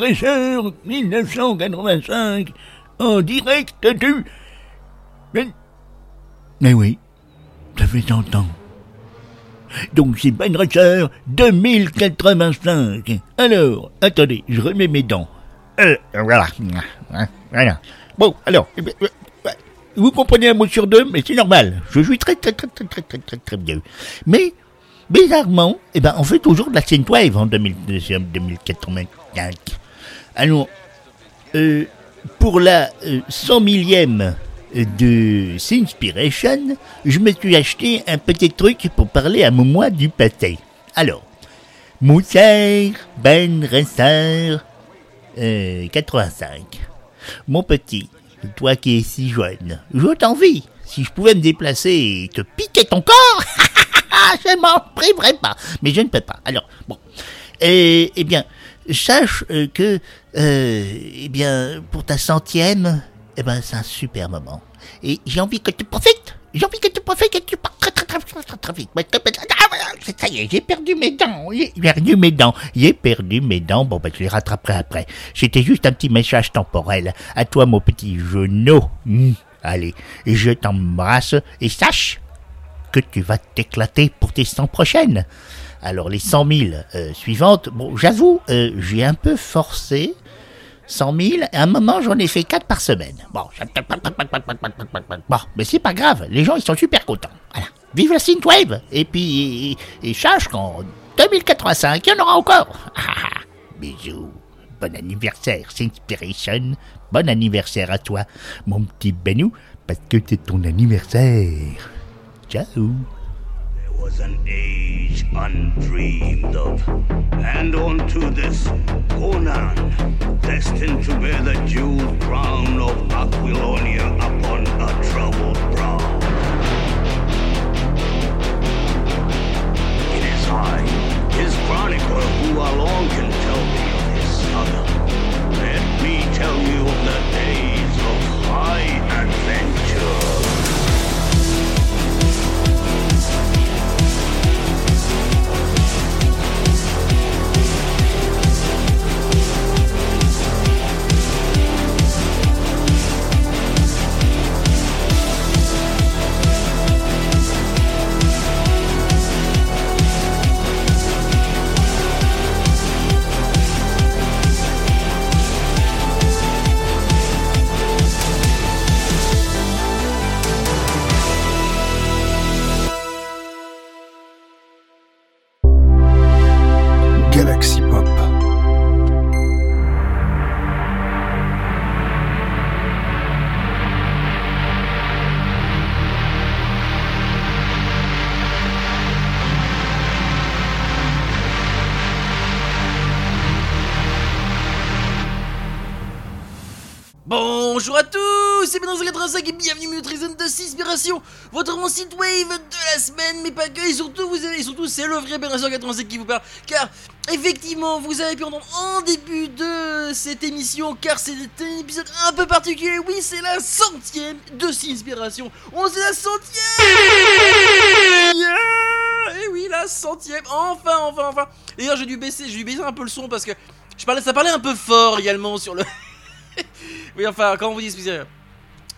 Crime 1985 en direct du. Mais, mais oui, ça fait 100 ans. Donc c'est Ben 2085. Alors, attendez, je remets mes dents. Euh, voilà. Voilà. Bon, alors, eh ben, euh, vous comprenez un mot sur deux, mais c'est normal. Je suis très, très, très, très, très, très, très, très bien. Mais, bizarrement, eh ben, on fait toujours de la synthwave en 2000, 2085. Alors, euh, pour la euh, 100 millième de Sinspiration, je me suis acheté un petit truc pour parler à moi du pâté. Alors, cher Ben Resser, euh, 85. Mon petit, toi qui es si jeune, je t'envie. Si je pouvais me déplacer et te piquer ton corps, je m'en priverais pas. Mais je ne peux pas. Alors, bon. Et, eh bien, sache euh, que, euh, eh bien, pour ta centième, eh ben, c'est un super moment. Et j'ai envie que tu profites. J'ai envie que tu profites et que tu pars très très très très très, très vite. Ah, Ça y est, j'ai perdu mes dents. J'ai perdu mes dents. J'ai perdu mes dents. Bon, ben, je les rattraperai après. C'était juste un petit message temporel. À toi, mon petit genou. Hmm, Allez, je t'embrasse et sache que tu vas t'éclater pour tes 100 prochaines. Alors les 100 000 euh, suivantes, bon, j'avoue, euh, j'ai un peu forcé. 100 000, à un moment j'en ai fait 4 par semaine. Bon, bon mais c'est pas grave, les gens ils sont super contents. Voilà. Vive la synthwave Et puis, et, et sache qu'en 2085, il y en aura encore. Bisous. Bon anniversaire, Synspiration. Bon anniversaire à toi, mon petit Benou, parce que c'est ton anniversaire. Ciao. Was an age undreamed of, and unto this Conan, destined to bear the jeweled crown of Aquilonia upon a troubled brow. In his eye, his chronicler, who alone can tell me of his saga. Let me tell you of the days Bonjour à tous, c'est Ben85 et bienvenue Nutrition de Inspiration, votre mon site wave de la semaine, mais pas que, et surtout vous avez, surtout c'est le vrai Ben85 qui vous parle, car effectivement vous avez pu entendre en début de cette émission, car c'est un épisode un peu particulier, oui c'est la centième de Inspiration, on c'est la centième! Et oui la centième, enfin enfin enfin! D'ailleurs j'ai dû baisser, j'ai dû baisser un peu le son parce que je parlais, ça parlait un peu fort également sur le... oui, enfin, comment vous dites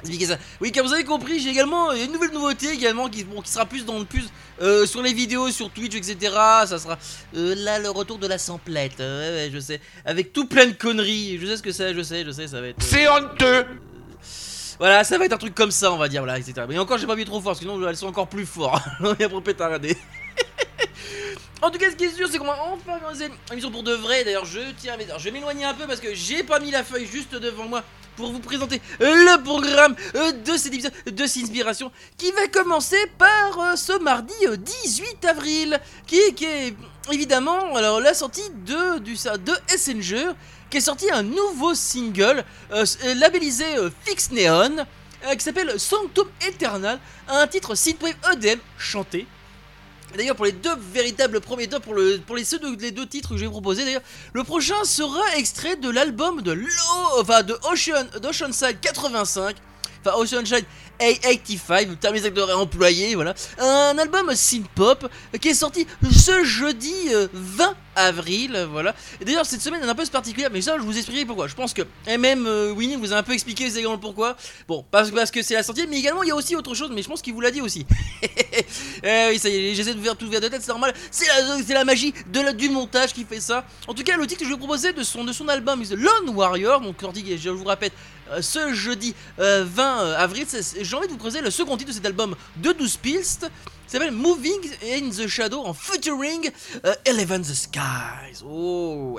expliquer ça Oui, car vous avez compris, j'ai également une nouvelle nouveauté également qui, bon, qui sera plus dans le plus euh, sur les vidéos, sur Twitch, etc. Ça sera euh, là le retour de la samplette. Euh, ouais, ouais, je sais. Avec tout plein de conneries. Je sais ce que c'est, je sais, je sais, ça va être. C'est honteux Voilà, ça va être un truc comme ça, on va dire, voilà, etc. Mais encore, j'ai pas mis trop fort, sinon elles sont encore plus forts. On est pour pétarder. En tout cas, ce qui est sûr, c'est qu'on va enfin commencer l'émission pour de vrai. D'ailleurs, je tiens à dire, je vais m'éloigner un peu parce que j'ai pas mis la feuille juste devant moi pour vous présenter le programme euh, de cet épisode de Sinspiration qui va commencer par euh, ce mardi euh, 18 avril qui, est- évidemment alors la sortie de, du, de Essenger qui est sorti un nouveau single euh, euh, labellisé euh, Fix Neon euh, qui s'appelle Sanctum Eternal, un titre synthwave EDM chanté. D'ailleurs, pour les deux véritables premiers tops, pour, le, pour les, deux titres que je vais proposer, d'ailleurs, le prochain sera extrait de l'album de, Lo- enfin, de Ocean, d'Oceanside 85, enfin Oceanside A85, terme exact de réemployé, voilà. Un album synth-pop qui est sorti ce jeudi euh, 20 avril, euh, voilà. Et d'ailleurs, cette semaine est un peu particulière, mais ça, je vous expliquerai pourquoi. Je pense que MM euh, Winnie vous a un peu expliqué le pourquoi. Bon, parce, que c'est la sortie, mais également, il y a aussi autre chose, mais je pense qu'il vous l'a dit aussi. Eh oui, ça y est, j'essaie de vous faire tout vers de tête, c'est normal. C'est la, magie du montage qui fait ça. En tout cas, le titre que je vais proposer de son, de son album Lone Warrior, donc je vous répète, euh, ce jeudi euh, 20 avril, j'ai envie de vous présenter le second titre de cet album de 12 pistes. qui s'appelle Moving in the Shadow en featuring euh, Eleven the Skies. Oh.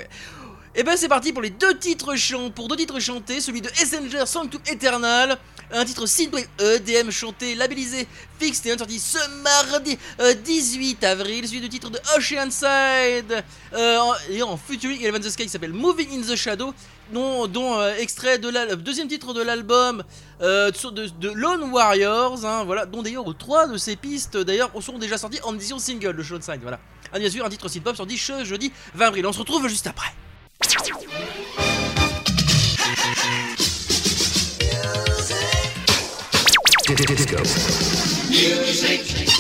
Et ben c'est parti pour les deux titres chant, pour deux titres chantés, celui de Essenger Sanctum Eternal, un titre synthwave EDM chanté, labellisé, fixe et sorti ce mardi euh, 18 avril, celui du titre de Oceanside, euh, et en featuring Eleven the Sky qui s'appelle Moving in the Shadow, dont, euh, extrait de la, deuxième titre de l'album euh, de, Lone Warriors, hein, voilà, dont d'ailleurs trois de ces pistes d'ailleurs sont déjà sorties en édition single de Oceanside, voilà. Ah, bien sûr, un titre synth-pop sorti jeudi 20 avril. On se retrouve juste après. Disco. Music.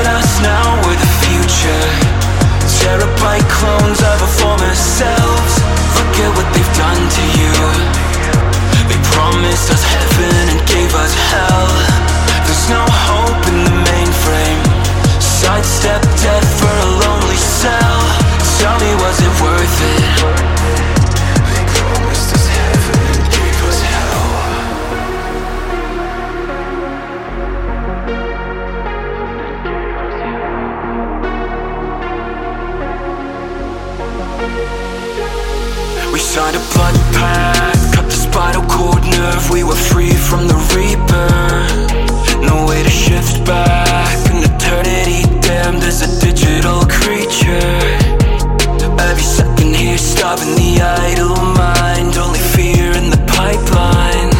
At us now, we're the future. Terabyte clones of our former selves. At what they've done to you. They promised us heaven and gave us hell. We were free from the reaper. No way to shift back. An eternity damned as a digital creature. Every second here, starving the idle mind. Only fear in the pipeline.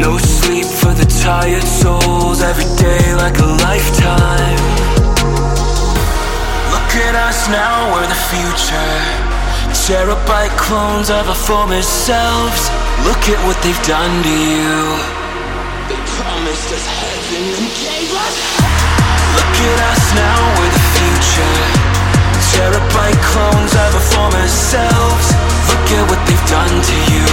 No sleep for the tired souls. Every day like a lifetime. Look at us now, we're the future. Terabyte clones of our former selves. Look at what they've done to you. They promised us heaven and gave us Look at us now, we're the future. Terabyte clones of our former selves. Look at what they've done to you.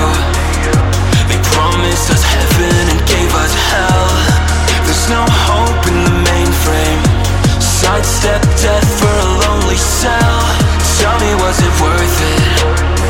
They promised us heaven and gave us hell. There's no hope in the mainframe. Sidestep death for a lonely cell. Tell me, was it worth it?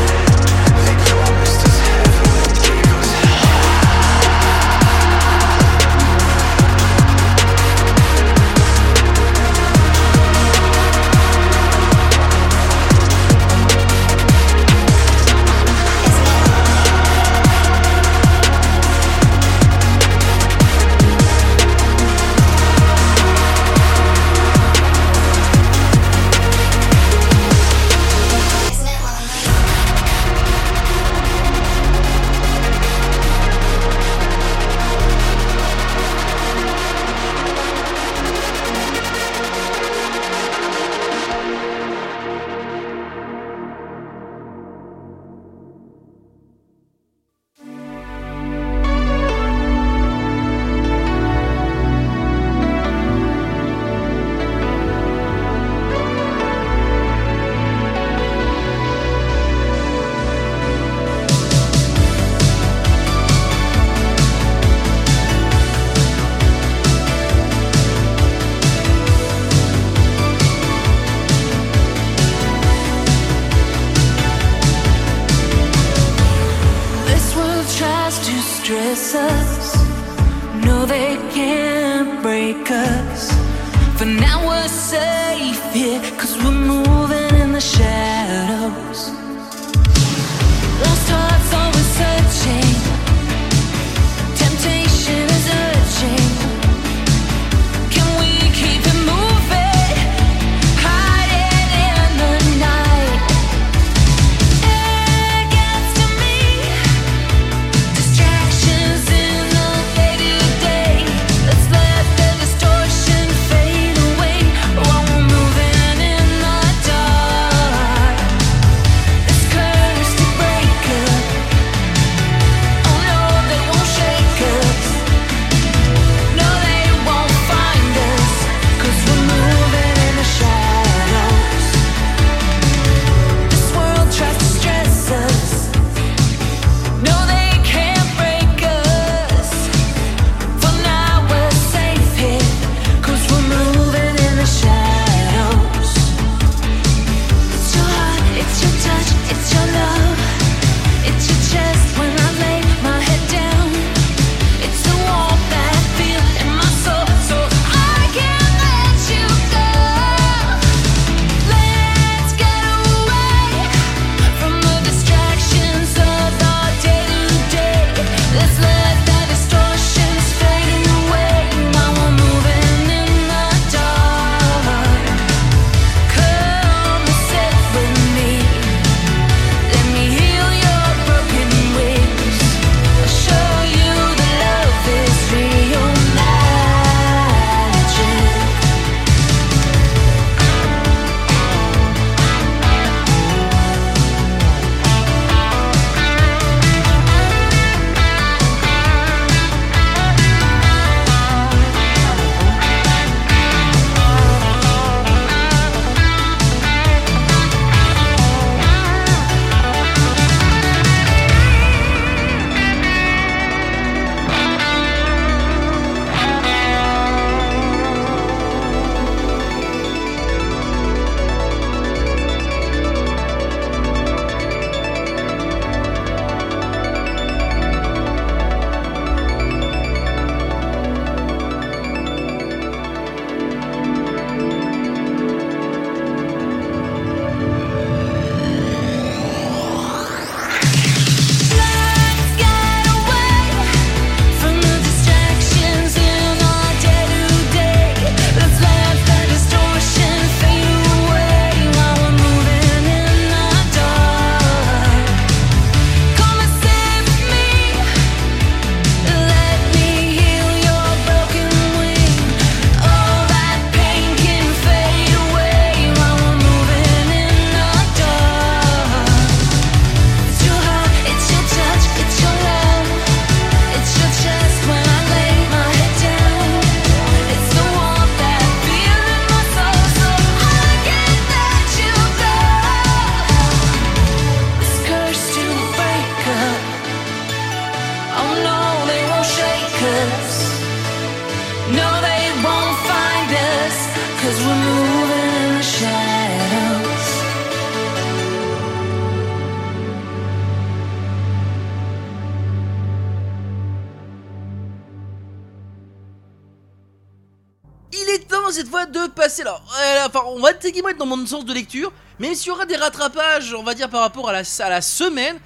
On va être dans mon sens de lecture, même s'il y aura des rattrapages, on va dire par rapport à la semaine.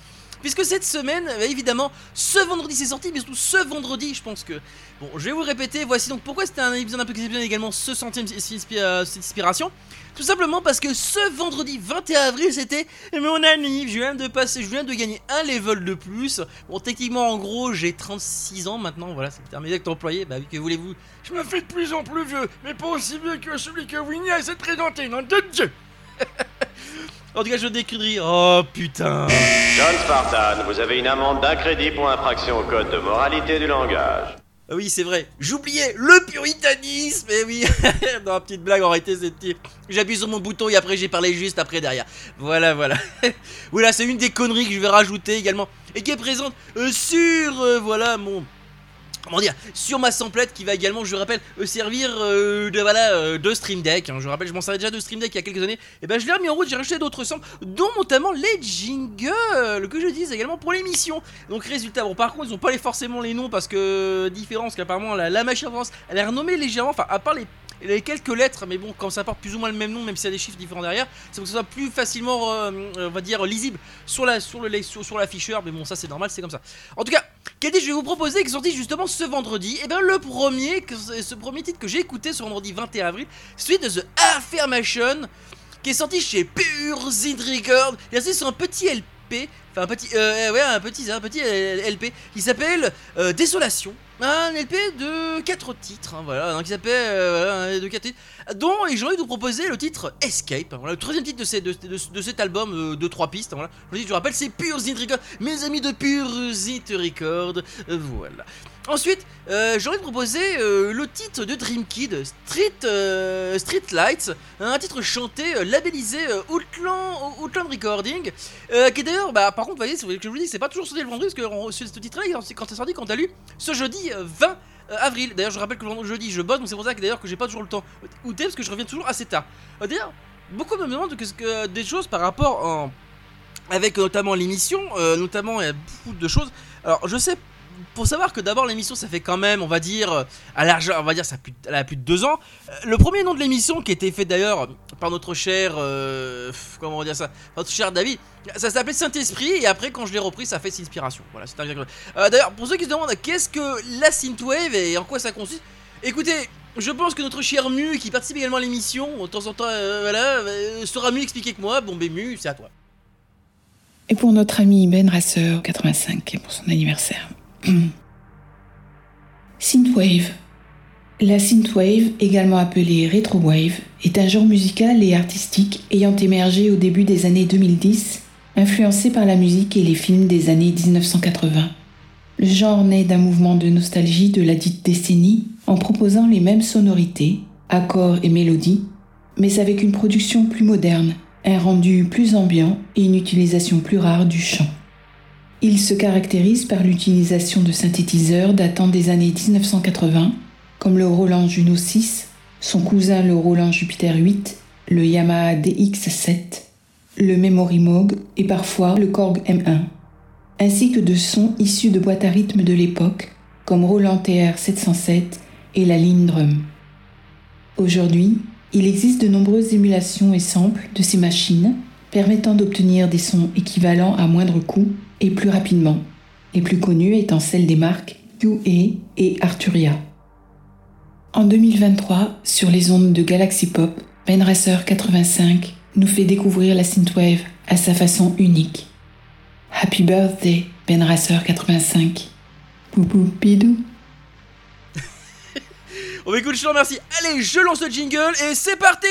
Puisque cette semaine, bah, évidemment, ce vendredi c'est sorti, mais surtout ce vendredi, je pense que. Bon, je vais vous répéter, voici donc pourquoi c'était un épisode un peu exceptionnel également, ce centième euh, cette inspiration. Tout simplement parce que ce vendredi 21 avril, c'était mon anniv. Je viens de passer, je viens de gagner un level de plus. Bon, techniquement, en gros, j'ai 36 ans maintenant, voilà, c'est le terme exact employé. Bah que voulez-vous? Je me fais de plus en plus vieux, mais pas aussi vieux que celui que Winnie a présenter, nom de Dieu En tout cas, je décris. Oh putain John Spartan, vous avez une amende d'un crédit pour infraction au code de moralité du langage. Ah oui, c'est vrai. J'oubliais le puritanisme. Et oui, dans la petite blague, en réalité, c'était. J'appuie sur mon bouton et après j'ai parlé juste après derrière. Voilà, voilà. voilà, c'est une des conneries que je vais rajouter également et qui est présente euh, sur euh, voilà mon comment dire, sur ma samplette qui va également, je rappelle, euh, servir euh, de voilà euh, de Stream Deck. hein. Je rappelle, je m'en servais déjà de Stream Deck il y a quelques années. Et ben je l'ai remis en route, j'ai rajouté d'autres samples, dont notamment les jingles que je dis également pour l'émission. Donc résultat, bon par contre ils ont pas les, forcément les noms parce que différence qu'apparemment la, la machine en France, elle est renommée légèrement, enfin à part les les quelques lettres, mais bon, quand ça porte plus ou moins le même nom, même s'il y a des chiffres différents derrière, c'est pour que ce soit plus facilement, euh, euh, on va dire, lisible sur la sur le sur, l'afficheur. Mais bon, ça c'est normal, c'est comme ça. En tout cas, quel je vais vous proposer qui est sorti justement ce vendredi Et bien le premier, ce premier titre que j'ai écouté ce vendredi 21 avril, celui de The Affirmation, qui est sorti chez Pure Zid Record. Et c'est sur un petit LP, enfin un petit, euh, ouais, un petit, un petit LP qui s'appelle euh, Désolation. Un LP de 4 titres, hein, voilà, hein, qui s'appelle euh, de 4 titres, dont j'ai envie de vous proposer le titre Escape, hein, voilà, le troisième titre de, cet album euh, de 3 pistes, hein, voilà. je, vous dis, je vous rappelle, c'est Pure Zit Record, mes amis de Pure Zit Record, euh, voilà. Ensuite, euh, j'ai envie de proposer euh, le titre de Dream Kid, Street, euh, Street Lights, un titre chanté, euh, labellisé euh, Outland, Outland Recording, qui d'ailleurs, bah, par contre, vous voyez, c'est- je vous dis, c'est pas toujours sorti le vendredi, parce que on- ce, ce titre-là, quand c'est sorti, quand t'as lu, ce jeudi euh, 20 euh, avril. D'ailleurs, je rappelle que le jeudi, je bosse, donc c'est pour ça que d'ailleurs que j'ai pas toujours le temps d'écouter, parce que je reviens toujours assez tard. D'ailleurs, beaucoup me demandent que, que- des choses par rapport en, avec notamment l'émission, notamment il y a beaucoup de choses. Alors, je sais. Pour savoir que d'abord l'émission ça fait quand même on va dire à large on va dire ça elle a plus de deux ans Euh, le premier nom de l'émission qui été fait d'ailleurs par notre cher euh, comment on va dire ça notre cher David ça s'appelait Saint-Esprit et après quand je l'ai repris ça fait Inspiration voilà c'est euh, D'ailleurs, pour ceux qui se demandent qu'est-ce que la synthwave et en quoi ça consiste, écoutez, je pense que notre cher Mu, qui participe également à l'émission, de temps en temps, euh, voilà, saura mieux expliquer que moi. Bon, ben Mu, c'est à toi. Et pour notre ami Ben Rasseur, 85, et pour son anniversaire. Synthwave. La synthwave, également appelée retrowave, est un genre musical et artistique ayant émergé au début des années 2010, influencé par la musique et les films des années 1980. Le genre naît d'un mouvement de nostalgie de la dite décennie en proposant les mêmes sonorités, accords et mélodies, mais avec une production plus moderne, un rendu plus ambiant et une utilisation plus rare du chant. Il se caractérise par l'utilisation de synthétiseurs datant des années 1980, comme le Roland Juno 6, son cousin le Roland Jupiter 8, le Yamaha DX7, le Memory Moog et parfois le Korg M1, ainsi que de sons issus de boîtes à rythme de l'époque, comme Roland TR 707 et la ligne drum. Aujourd'hui, il existe de nombreuses émulations et samples de ces machines permettant d'obtenir des sons équivalents à moindre coût et plus rapidement, les plus connues étant celles des marques UA et Arturia. En 2023, sur les ondes de Galaxy Pop, Ben Racer 85 nous fait découvrir la synthwave à sa façon unique. Happy birthday, Ben Racer 85. Boubou bidou. On va écouter, je te remercie. Allez, je lance le jingle et c'est parti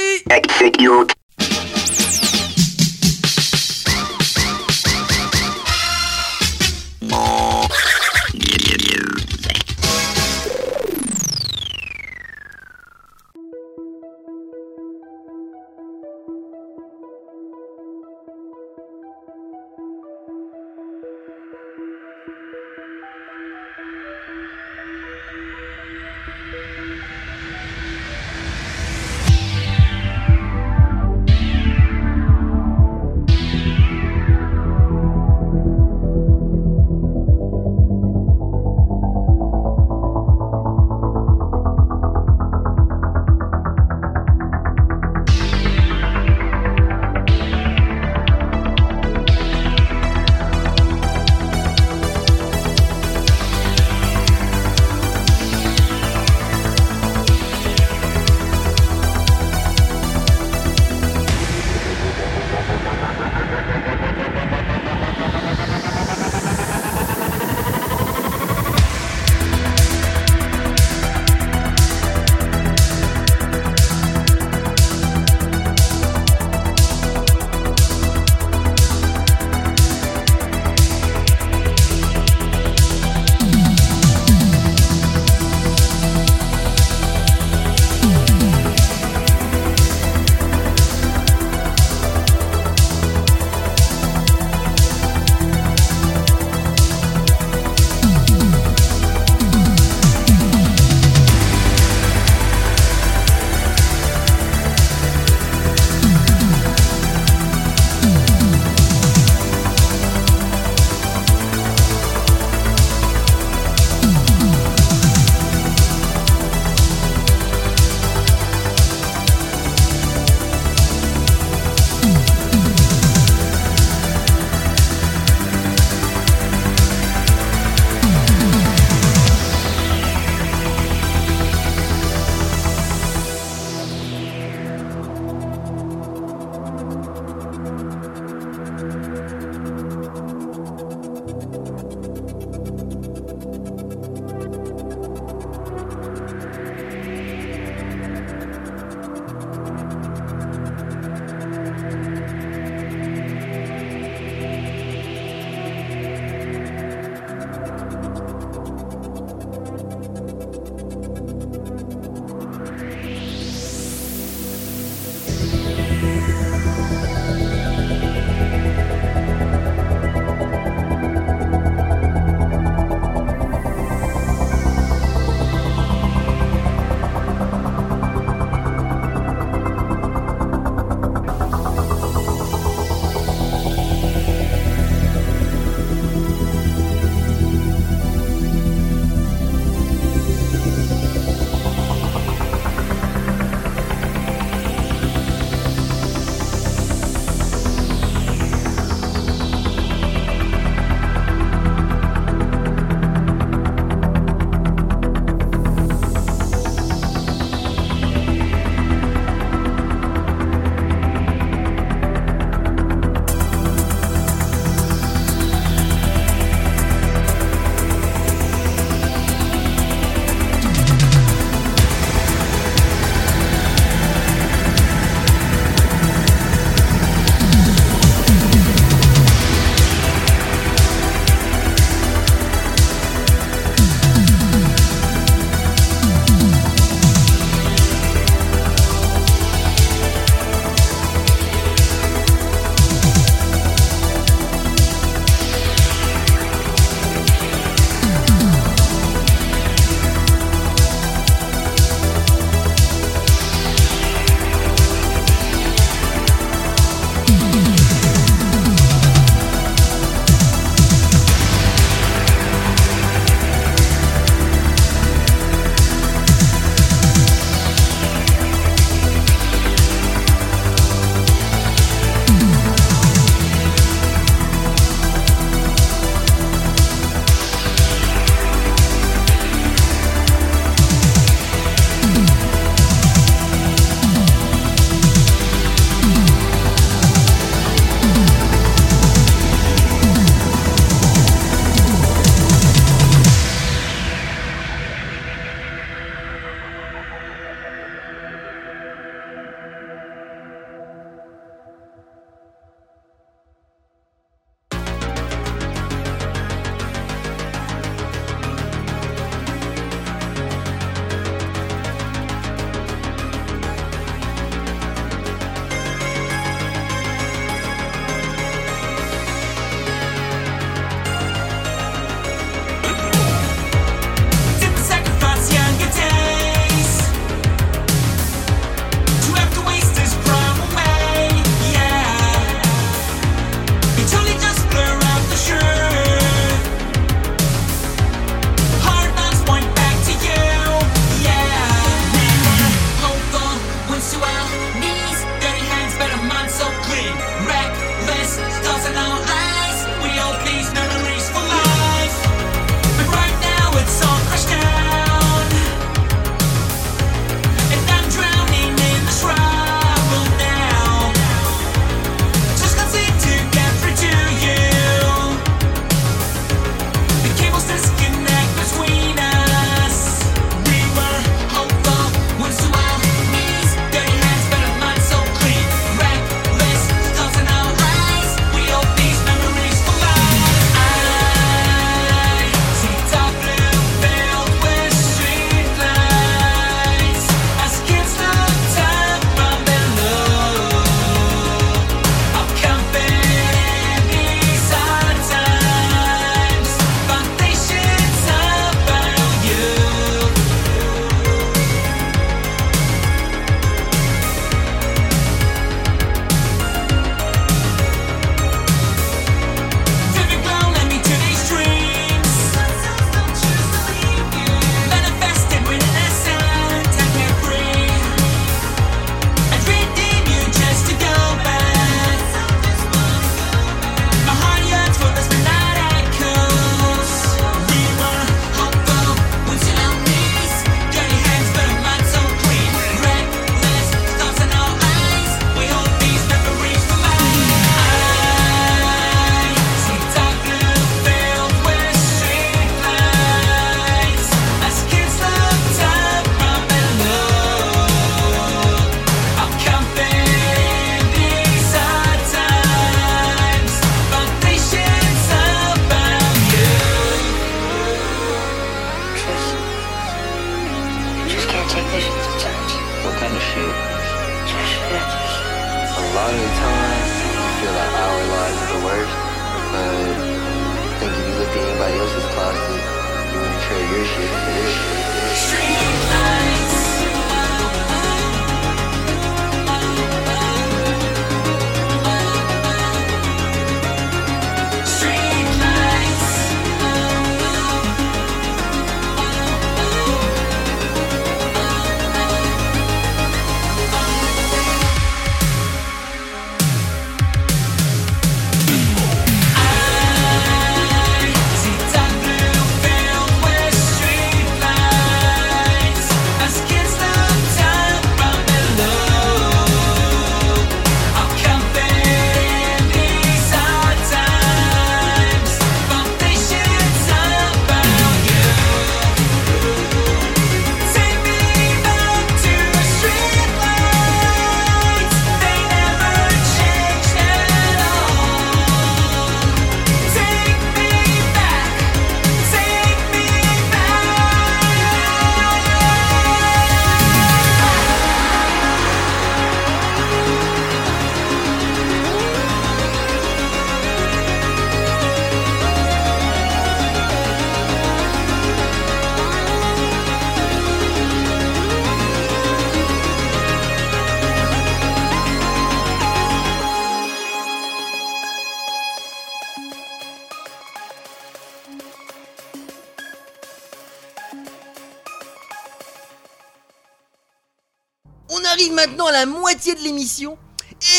la moitié de l'émission.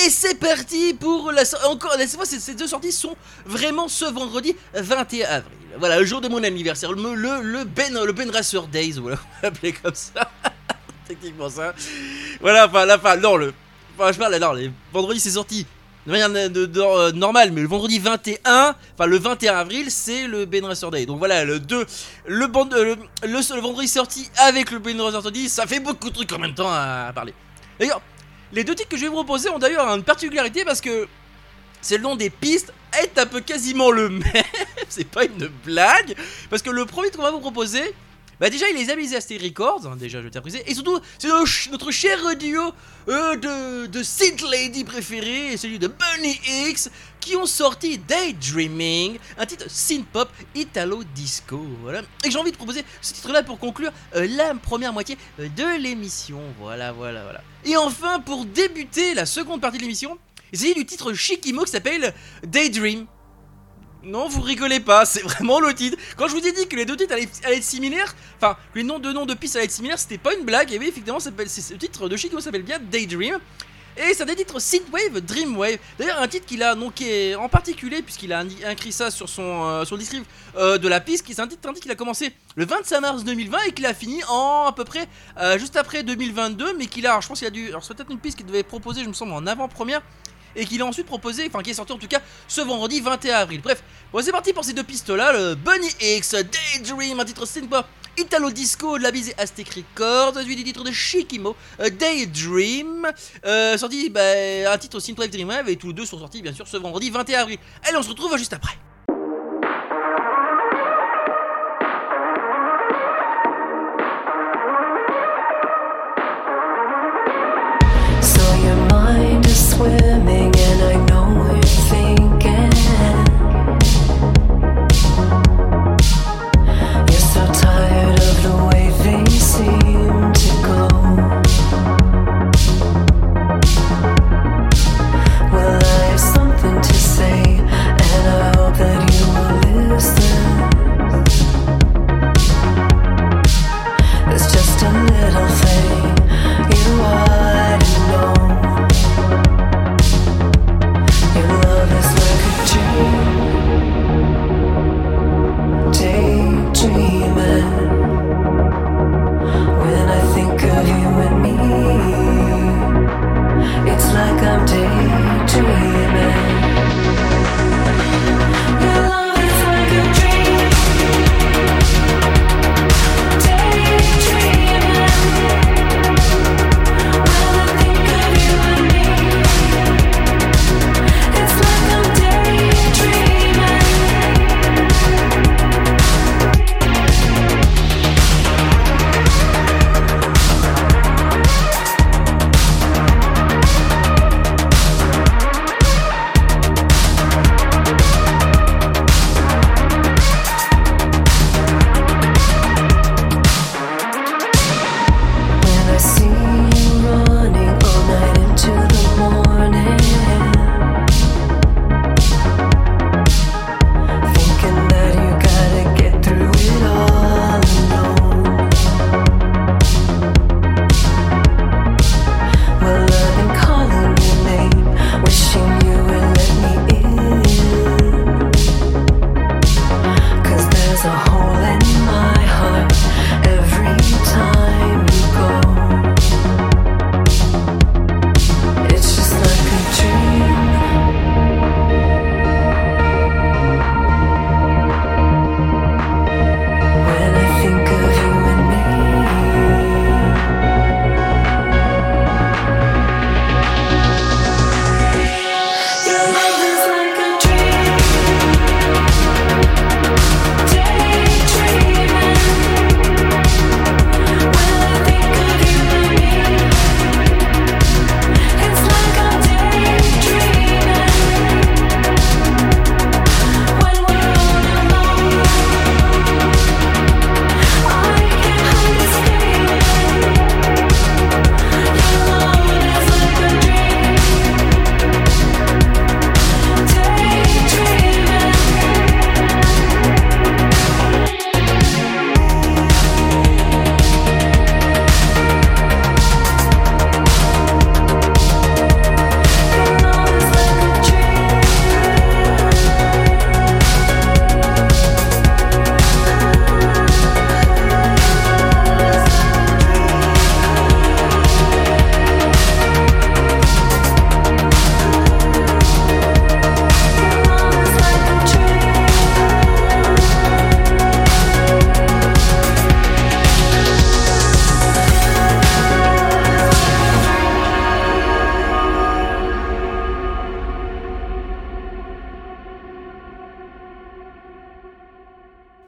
Et c'est parti pour la so- encore cette fois ces, deux sorties sont vraiment ce vendredi 21 avril. Voilà, le jour de mon anniversaire, le le, le Ben le Ben Racer Days, voilà, on comme ça. Techniquement ça. Voilà, enfin la fin, non le enfin je parle non, les vendredis c'est sorti de manière de, euh, normale, mais le vendredi 21, enfin le 21 avril, c'est le Ben Racer Day. Donc voilà, le 2, le, band- euh, le, le vendredi sorti avec le Ben Racer Day, ça fait beaucoup de trucs en même temps à parler. D'ailleurs, les deux titres que je vais vous proposer ont d'ailleurs une particularité parce que c'est le nom des pistes est un peu quasiment le même. c'est pas une blague. Parce que le premier qu'on va vous proposer, bah déjà il est amusé à Stay Records, hein, déjà je tiens à préciser. Et surtout, c'est notre, ch- notre cher duo euh, de, de Synth Lady préféré celui de Bunny X qui ont sorti Daydreaming, un titre synth pop italo disco. Voilà. Et j'ai envie de proposer ce titre-là pour conclure euh, la première moitié euh, de l'émission. Voilà, voilà, voilà. Et enfin, pour débuter la seconde partie de l'émission, s'agit du titre Shikimo qui s'appelle Daydream. Non, vous rigolez pas, c'est vraiment le titre. Quand je vous ai dit que les deux titres allaient, être similaires, enfin, les noms de noms de pistes allaient être similaires, c'était pas une blague. Et oui, effectivement, ce titre de Shikimo s'appelle bien Daydream. Et c'est un des titres Synthwave, Dreamwave. D'ailleurs, un titre qu'il a donc est en particulier, puisqu'il a inscrit ça sur son, euh, euh, de la piste, qui c'est un titre, qu'il a commencé le 25 mars 2020 et qu'il a fini en à peu près euh, juste après 2022, mais qu'il a, je pense qu'il a dû, alors c'est peut-être une piste qu'il devait proposer, je me semble, en avant-première, et qu'il a ensuite proposé, enfin qui est sorti en tout cas ce vendredi 21 avril. Bref, bon, c'est parti pour ces deux pistes là, le Bunny X, Daydream, un titre synthpop Italo Disco de la bise Aztec Records, suivi du titre de Shikimo, euh, Daydream, euh, sorti bah, un titre Synthwave Dreamwave, et tous les deux sont sortis bien sûr ce vendredi 21 avril. Allez, on se retrouve juste après.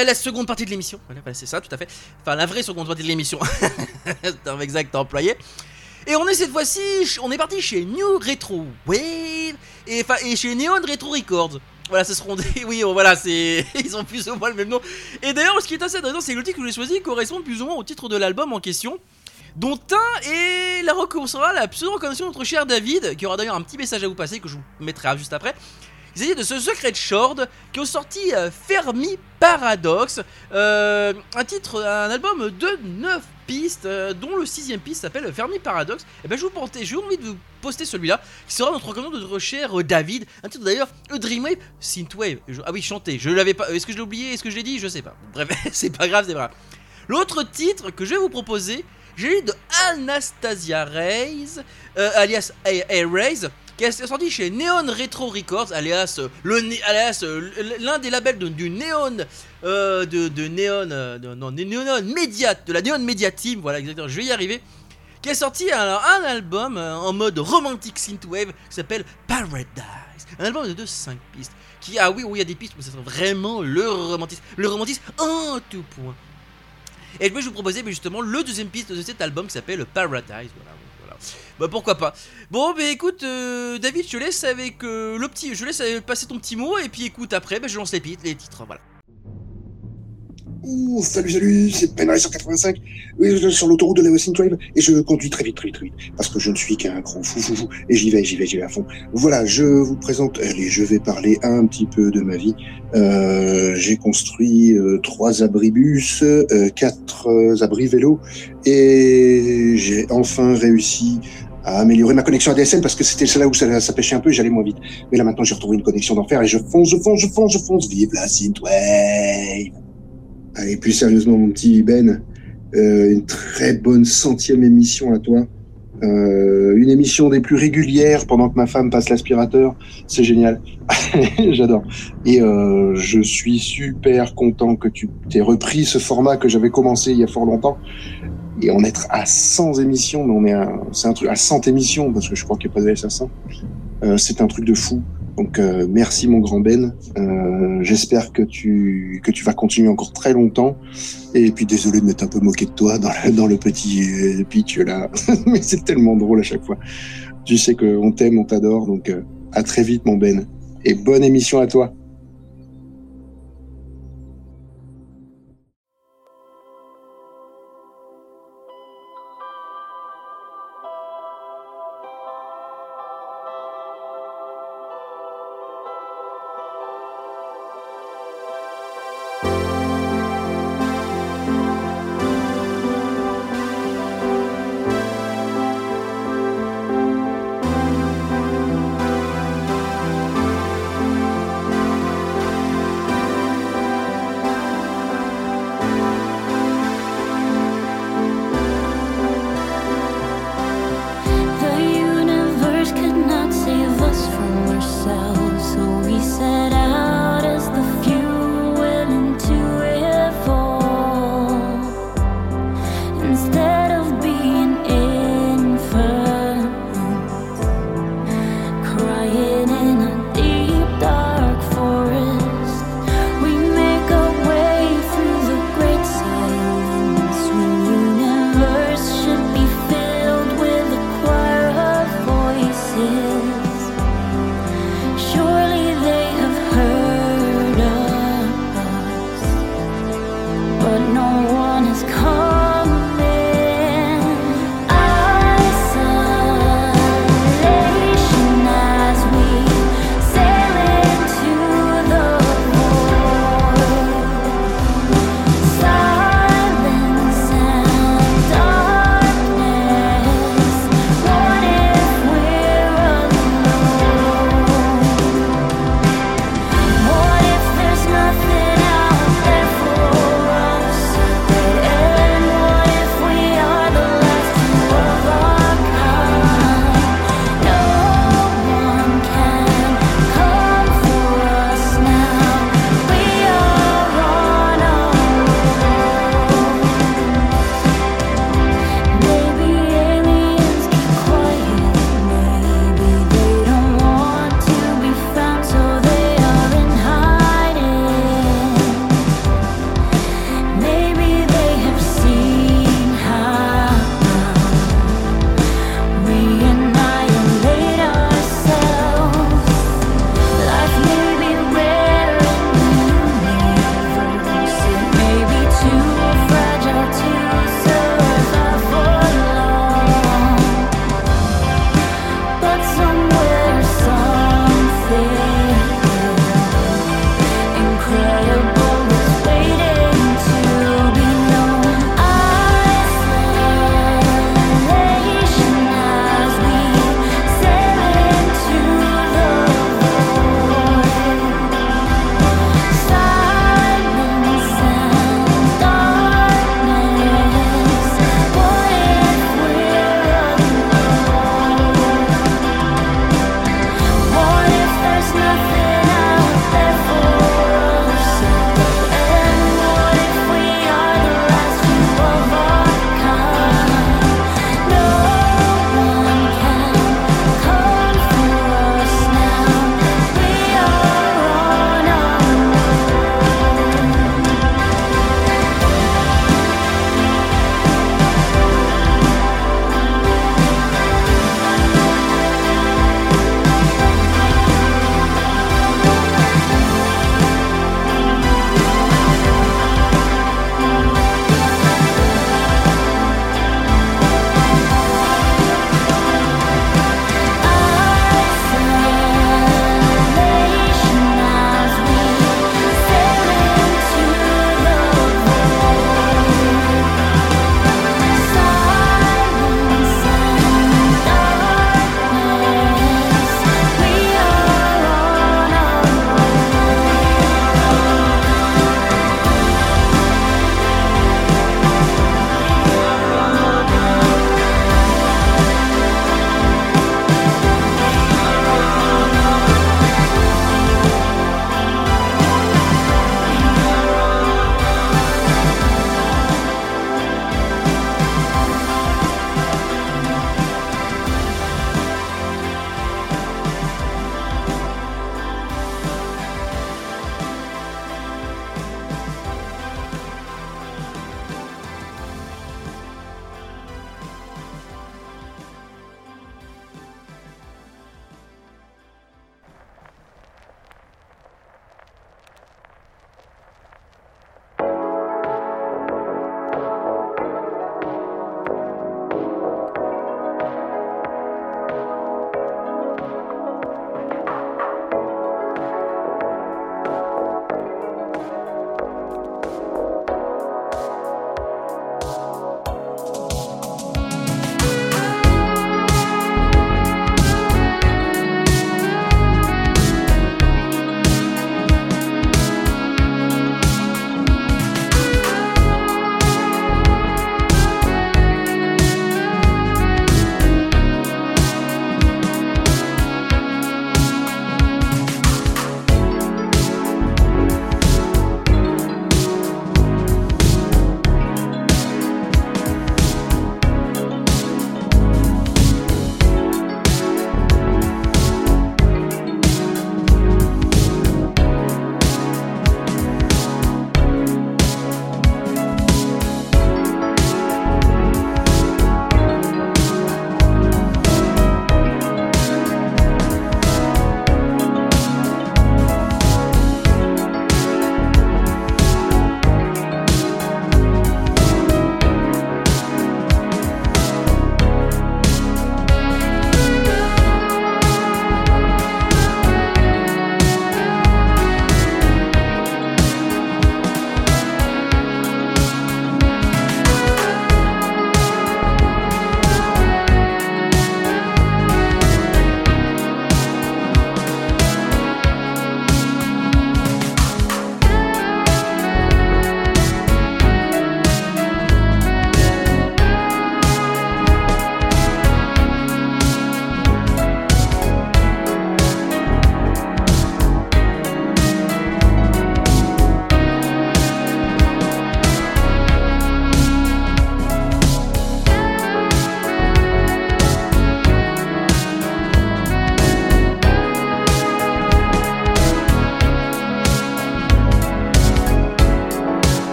À la seconde partie de l'émission. C'est ça, tout à fait. Enfin, la vraie seconde partie de l'émission. terme exact à employer. Et on est cette fois-ci, on est parti chez New Retro Wave et, et chez Neon Retro Records. Voilà, ce seront des. Oui, oh, voilà, c'est. Ils ont plus ou moins le même nom. Et d'ailleurs, ce qui est assez intéressant, c'est que le titre que j'ai choisi correspond plus ou moins au titre de l'album en question. Dont un est la recommandation, la pseudo-recommandation de notre cher David, qui aura d'ailleurs un petit message à vous passer que je vous mettrai juste après. De ce Secret Short qui ont sorti euh, Fermi Paradox, euh, un titre, un album de 9 pistes, euh, dont le sixième piste s'appelle Fermi Paradox. Et ben je vous portais, j'ai envie de vous poster celui-là, qui sera notre recommandation de cher David, un titre d'ailleurs A Dreamwave Synthwave. Je- ah oui, chanté, je l'avais pas, est-ce que je l'ai oublié, est-ce que je l'ai dit, je sais pas. Bref, c'est pas grave, c'est pas grave. L'autre titre que je vais vous proposer, j'ai lu de Anastasia Reyes, alias A- A-Rays, qui est sorti chez Neon Retro Records, alias euh, euh, l'un des labels de- du Neon euh, de, Neon de- non, Neon Media, de la Neon Media Team, voilà exactement, je vais y arriver. qui a sorti alors, un album en mode romantique synthwave qui s'appelle Paradise. Un album de 5 pistes. Qui, ah oui, oui, il y a des pistes, mais ça sera vraiment le romantisme. Le romantisme en tout point. Et je vous proposais mais justement le deuxième piste de cet album qui s'appelle Paradise. Voilà. Bah pourquoi pas. Bon, bah écoute, euh, David, je laisse avec euh, le petit, je laisse euh, passer ton petit mot et puis écoute après, bah, je lance les, titres. Voilà. Salut, salut, c'est Ben sur 85. Oui, sur l'autoroute de la Synthwave et je conduis très vite, très vite, très vite. Parce que je ne suis qu'un gros fou, fou, fou. Et j'y vais, j'y vais, j'y vais à fond. Voilà, je vous présente, allez, je vais parler un petit peu de ma vie. J'ai construit trois abribus, euh, quatre abris vélo et j'ai enfin réussi à améliorer ma connexion ADSL parce que c'était là où ça, ça pêchait un peu et j'allais moins vite. Mais là maintenant j'ai retrouvé une connexion d'enfer et je fonce, je fonce, je fonce, je fonce. Vive la Synthwave Allez, plus sérieusement, mon petit Ben, euh, une très bonne centième émission à toi. Euh, une émission des plus régulières pendant que ma femme passe l'aspirateur. C'est génial. J'adore. Et euh, je suis super content que tu t'aies repris ce format que j'avais commencé il y a fort longtemps. Et en être à 100 émissions, mais on est à, c'est un truc à 100 émissions, parce que je crois qu'il n'y a pas de à 100. Euh, c'est un truc de fou. Donc euh, merci mon grand Ben. Euh, J'espère que tu que tu vas continuer encore très longtemps. Et puis désolé de m'être un peu moqué de toi dans le, dans le petit euh, pitch là, mais c'est tellement drôle à chaque fois. Tu sais que on t'aime, on t'adore, donc euh, à très vite mon Ben. Et bonne émission à toi.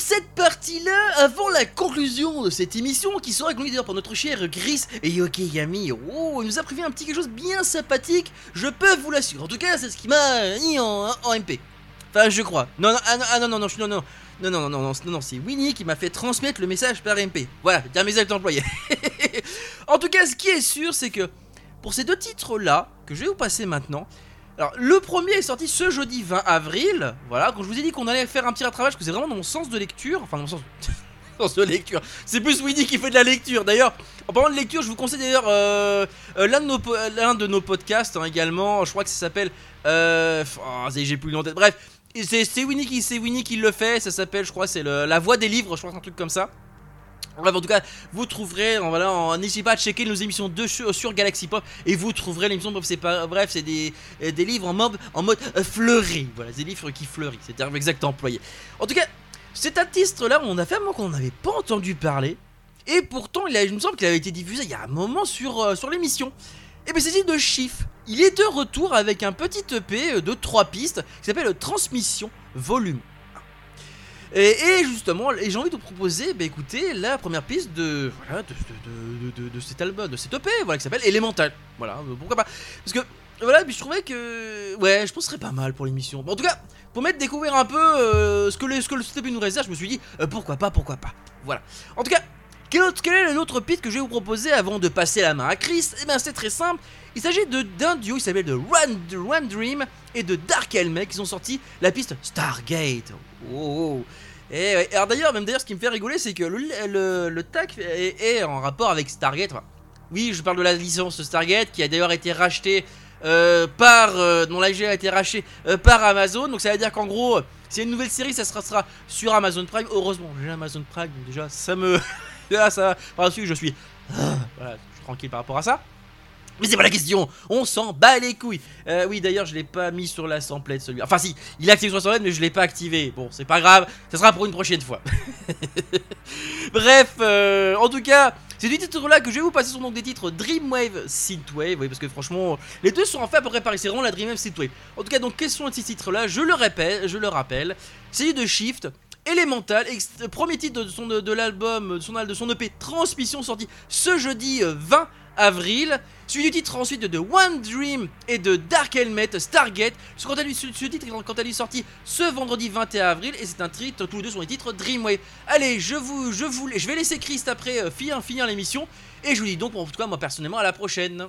Cette partie-là, avant la conclusion de cette émission, qui sera conclue d'ailleurs par notre cher Gris et Yokeyami, oh, il nous a prévu un petit quelque chose bien sympathique, je peux vous l'assurer. En tout cas, c'est ce qui m'a mis en, MP. Enfin, je crois. Non, non, ah, non, ah, non, non, non, non, non. Non, non, non, non, non, non, non, c'est Winnie qui m'a fait transmettre le message par MP. Voilà, bien mes actes employés. en tout cas, ce qui est sûr, c'est que pour ces deux titres-là, que je vais vous passer maintenant, alors le premier est sorti ce jeudi 20 avril. Voilà, quand je vous ai dit qu'on allait faire un petit rattrapage, que c'est vraiment dans mon sens de lecture. Enfin, dans mon sens. de lecture. C'est plus Winnie qui fait de la lecture. D'ailleurs, en parlant de lecture, je vous conseille d'ailleurs euh, euh, l'un de, nos podcasts hein, également. Je crois que ça s'appelle. Euh, oh, j'ai plus le tête. Bref, c'est Winnie, qui- c'est Winnie qui le fait. Ça s'appelle, je crois, c'est La Voix des livres. Je crois que c'est un truc comme ça. Bref, en tout cas, vous trouverez, voilà, n'hésitez pas à checker nos émissions de sur, sur Galaxy Pop et vous trouverez l'émission. Bref, c'est pas, bref, c'est des, euh, livres en mode, en mode euh, fleuri. Voilà, des livres qui fleurissent. C'est un exact employé. En tout cas, cet artiste-là, on a fait un moment qu'on n'avait pas entendu parler. Et pourtant, il, me semble qu'il avait été diffusé il y a un moment sur, euh, l'émission. Et bien, c'est de Chiffre. Il est de retour avec un petit EP de 3 pistes qui s'appelle Transmission Volume et, justement, j'ai envie de vous proposer, bah écoutez, la première piste de, de, de, de, cet album, de cet EP, voilà, qui s'appelle Elemental. Voilà, euh, pourquoi pas. Parce que, voilà, puis je trouvais que, ouais, je pense serait pas mal pour l'émission. En tout cas, pour m'aider découvrir un peu euh, ce que le, ce que le nous réserve, je me suis dit, euh, pourquoi pas, pourquoi pas. Voilà. En tout cas, quel, autre, quel est l'autre piste que je vais vous proposer avant de passer la main à Chris? Eh bien, c'est très simple. Il s'agit de d'un duo, il s'appelle de Run, Run Dream et de Dark Helmet qui ont sorti la piste Stargate. Et, ouais, alors d'ailleurs, même d'ailleurs, ce qui me fait rigoler, c'est que le, le, tag est, en rapport avec Stargate. Oui, je parle de la licence Stargate qui a d'ailleurs été rachetée euh, par, euh, a été racheté euh, par Amazon. Donc ça veut dire qu'en gros, c'est une nouvelle série, ça sera, sur Amazon Prime. Heureusement, j'ai Amazon Prime, donc déjà ça me, là, ça, par suite, je voilà, je suis tranquille par rapport à ça. Mais c'est pas la question, on s'en bat les couilles. Euh, oui, d'ailleurs, je l'ai pas mis sur la samplette celui. Enfin, si, il est activé sur la mais je l'ai pas activé. Bon, c'est pas grave, ça sera pour une prochaine fois. Bref, euh, en tout cas, c'est du titre là que je vais vous passer sur donc des titres Dreamwave, Synthwave, oui, parce que franchement, les deux sont en fait à peu près pareils, c'est vraiment la Dreamwave, Synthwave. En tout cas, donc, quels sont ces titres là Je le répète, je le rappelle, c'est de Shift. Elemental, premier titre de son, de, l'album, de son, de son EP Transmission sorti ce jeudi euh, 20 avril. Suivi du titre ensuite de One Dream et de Dark Helmet Stargate. Ce, quant ce, titre est quant à sorti ce vendredi 21 avril et c'est un titre, tous les deux sont les titres Dreamwave. Allez, je vous, je vous, je vais laisser Christ après euh, finir, finir l'émission et je vous dis donc en tout cas moi personnellement à la prochaine.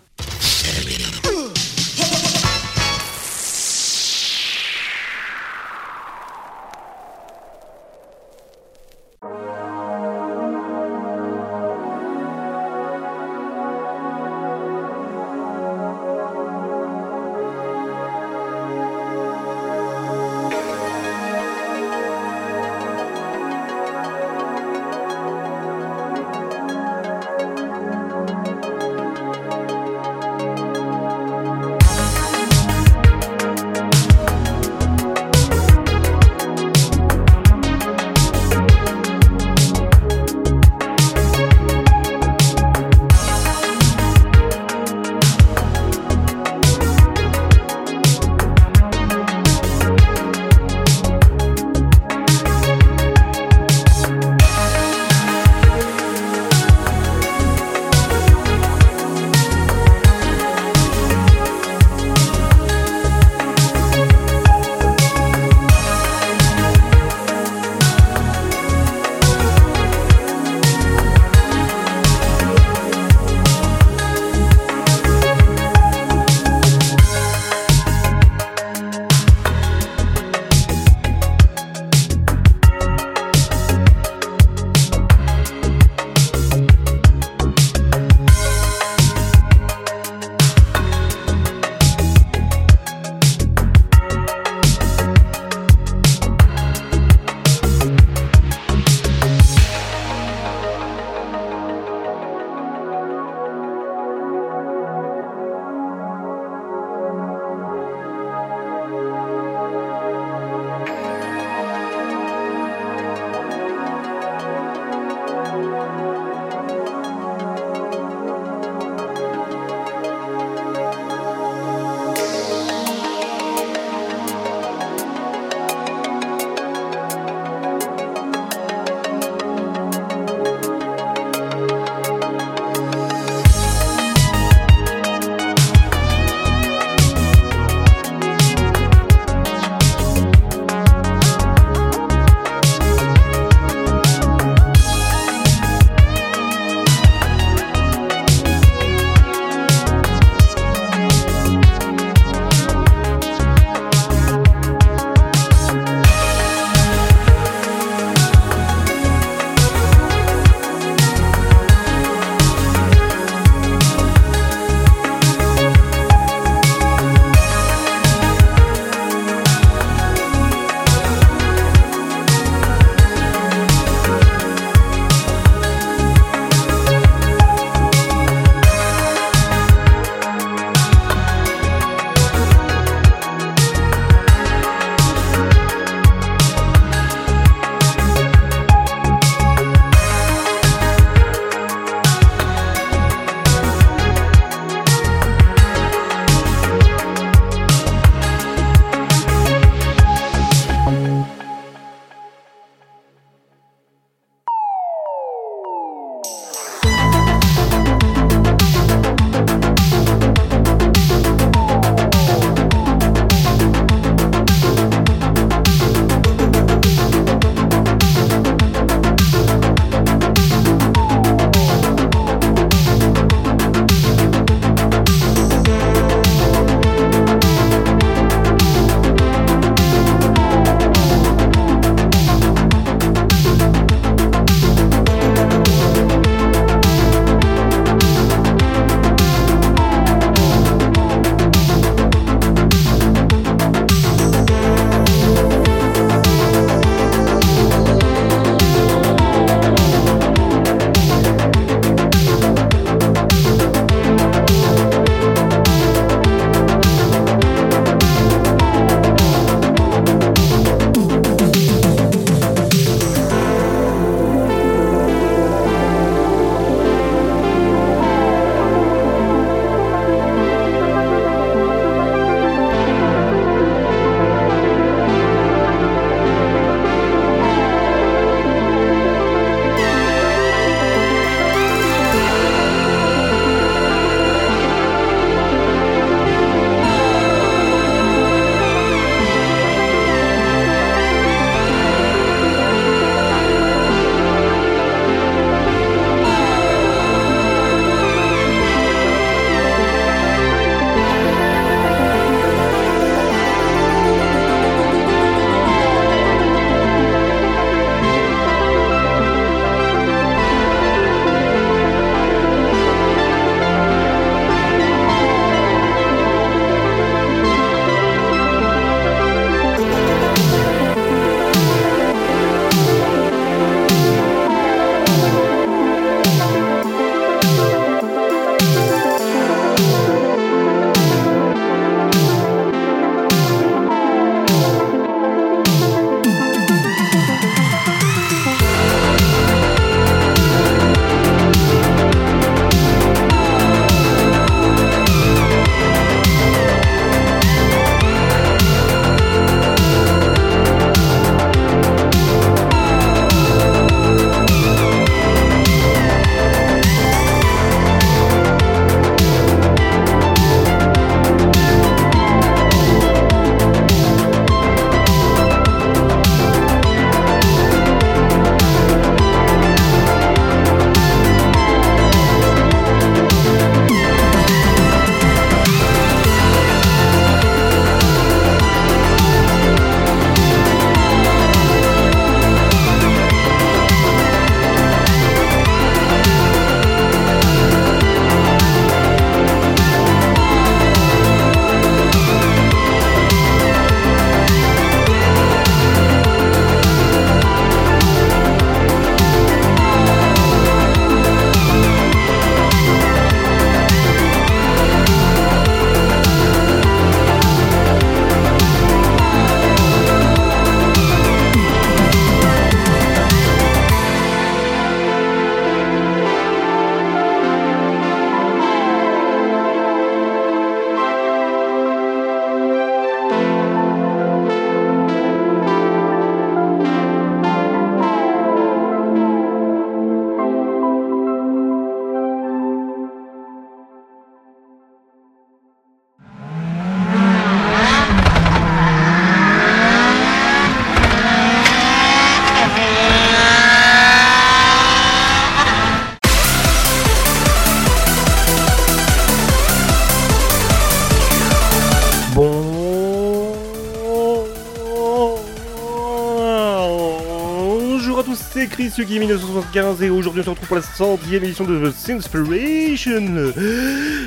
Chris Sugi 1975 et aujourd'hui on se retrouve pour la centième édition de The Sinspiration,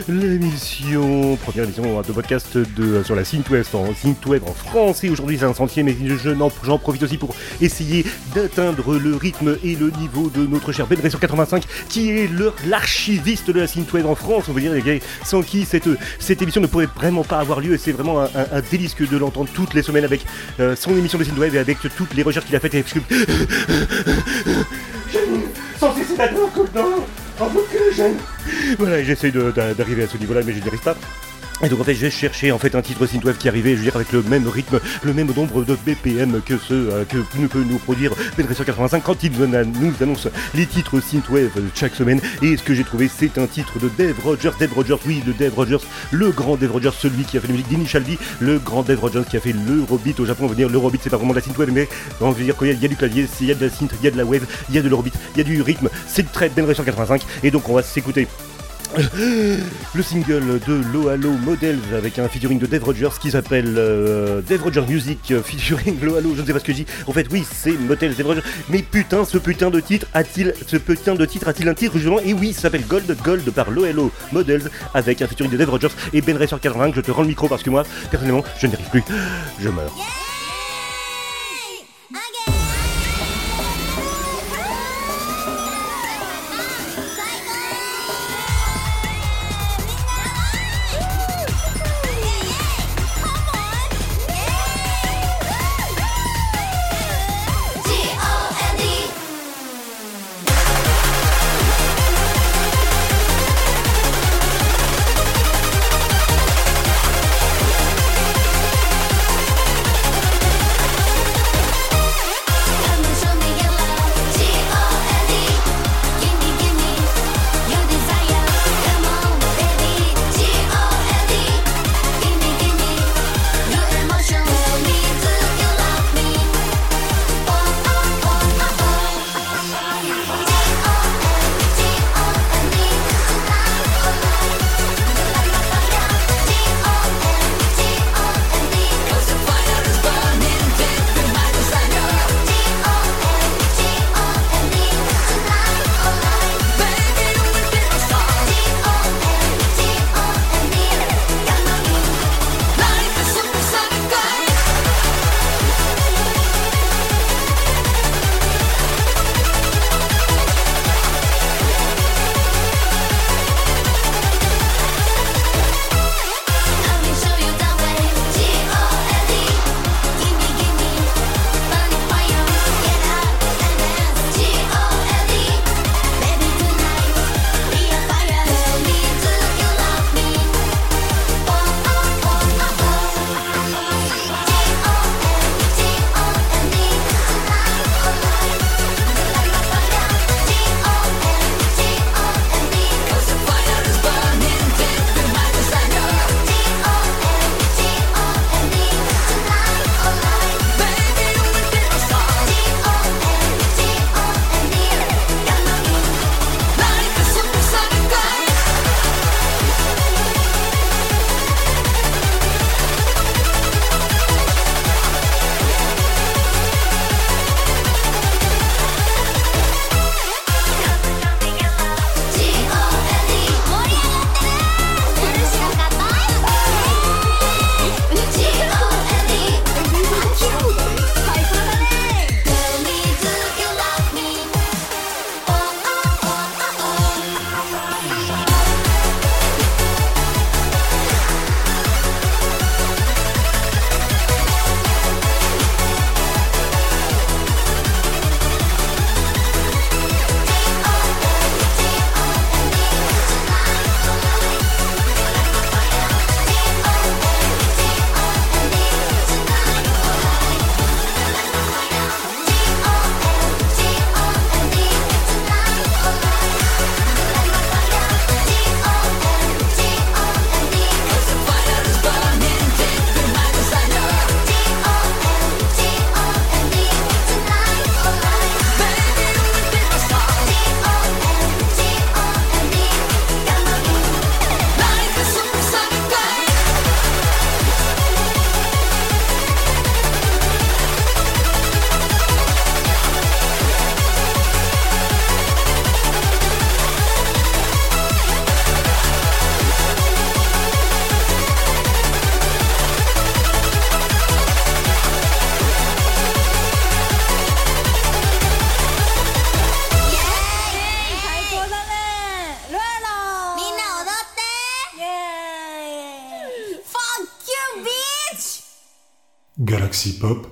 l'émission, première émission de podcast de, sur la Synthwave en, Synthwave en France. Et aujourd'hui c'est un centième et j'en profite aussi pour essayer d'atteindre le rythme et le niveau de notre cher Ben sur 85 qui est l'archiviste de la Synthwave en France, on veut dire les gars, sans qui cette, cette émission ne pourrait vraiment pas avoir lieu. Et c'est vraiment un délice que de l'entendre toutes les semaines avec euh, son émission de Synthwave et avec toutes les recherches qu'il a faites. Et que sans cesser d'attendre tout le temps en que j'aime. Voilà, j'essaye de- d'a- d'arriver à ce niveau-là, mais je n'y arrive pas. Et donc en fait, j'ai cherché en fait un titre synthwave qui arrivait, je veux dire avec le même rythme, le même nombre de BPM que ce euh, que ne peut nous produire Bedresser 85 quand il nous nous annonce les titres synthwave chaque semaine. Et ce que j'ai trouvé, c'est un titre de Dave Rogers, Dave Rogers, oui, de Dave Rogers, le grand Dave Rogers, celui qui a fait la musique d'Initial D, le grand Dave Rogers qui a fait l'Eurobeat au Japon. Dire l'Eurobeat, c'est pas vraiment de la synthwave, mais on veut dire qu'il y, a- du clavier, il y a de la synth, il y a de la wave, il y a de l'Eurobeat, il y a du rythme. C'est très Bedresser 85. Et donc on va s'écouter. Le single de Lohalo Models avec un featuring de Dave Rogers qui s'appelle euh, Dave Rogers Music euh, featuring Lohalo, je ne sais pas ce que je dis. En fait, oui, c'est Models Dave Rogers. Mais putain, ce putain de titre a-t-il, ce putain de titre a-t-il un titre justement? Et oui, ça s'appelle Gold Gold par Lohalo Models avec un featuring de Dave Rogers et Ben Racer 80. Je te rends le micro parce que moi, personnellement, je n'y arrive plus. Je meurs.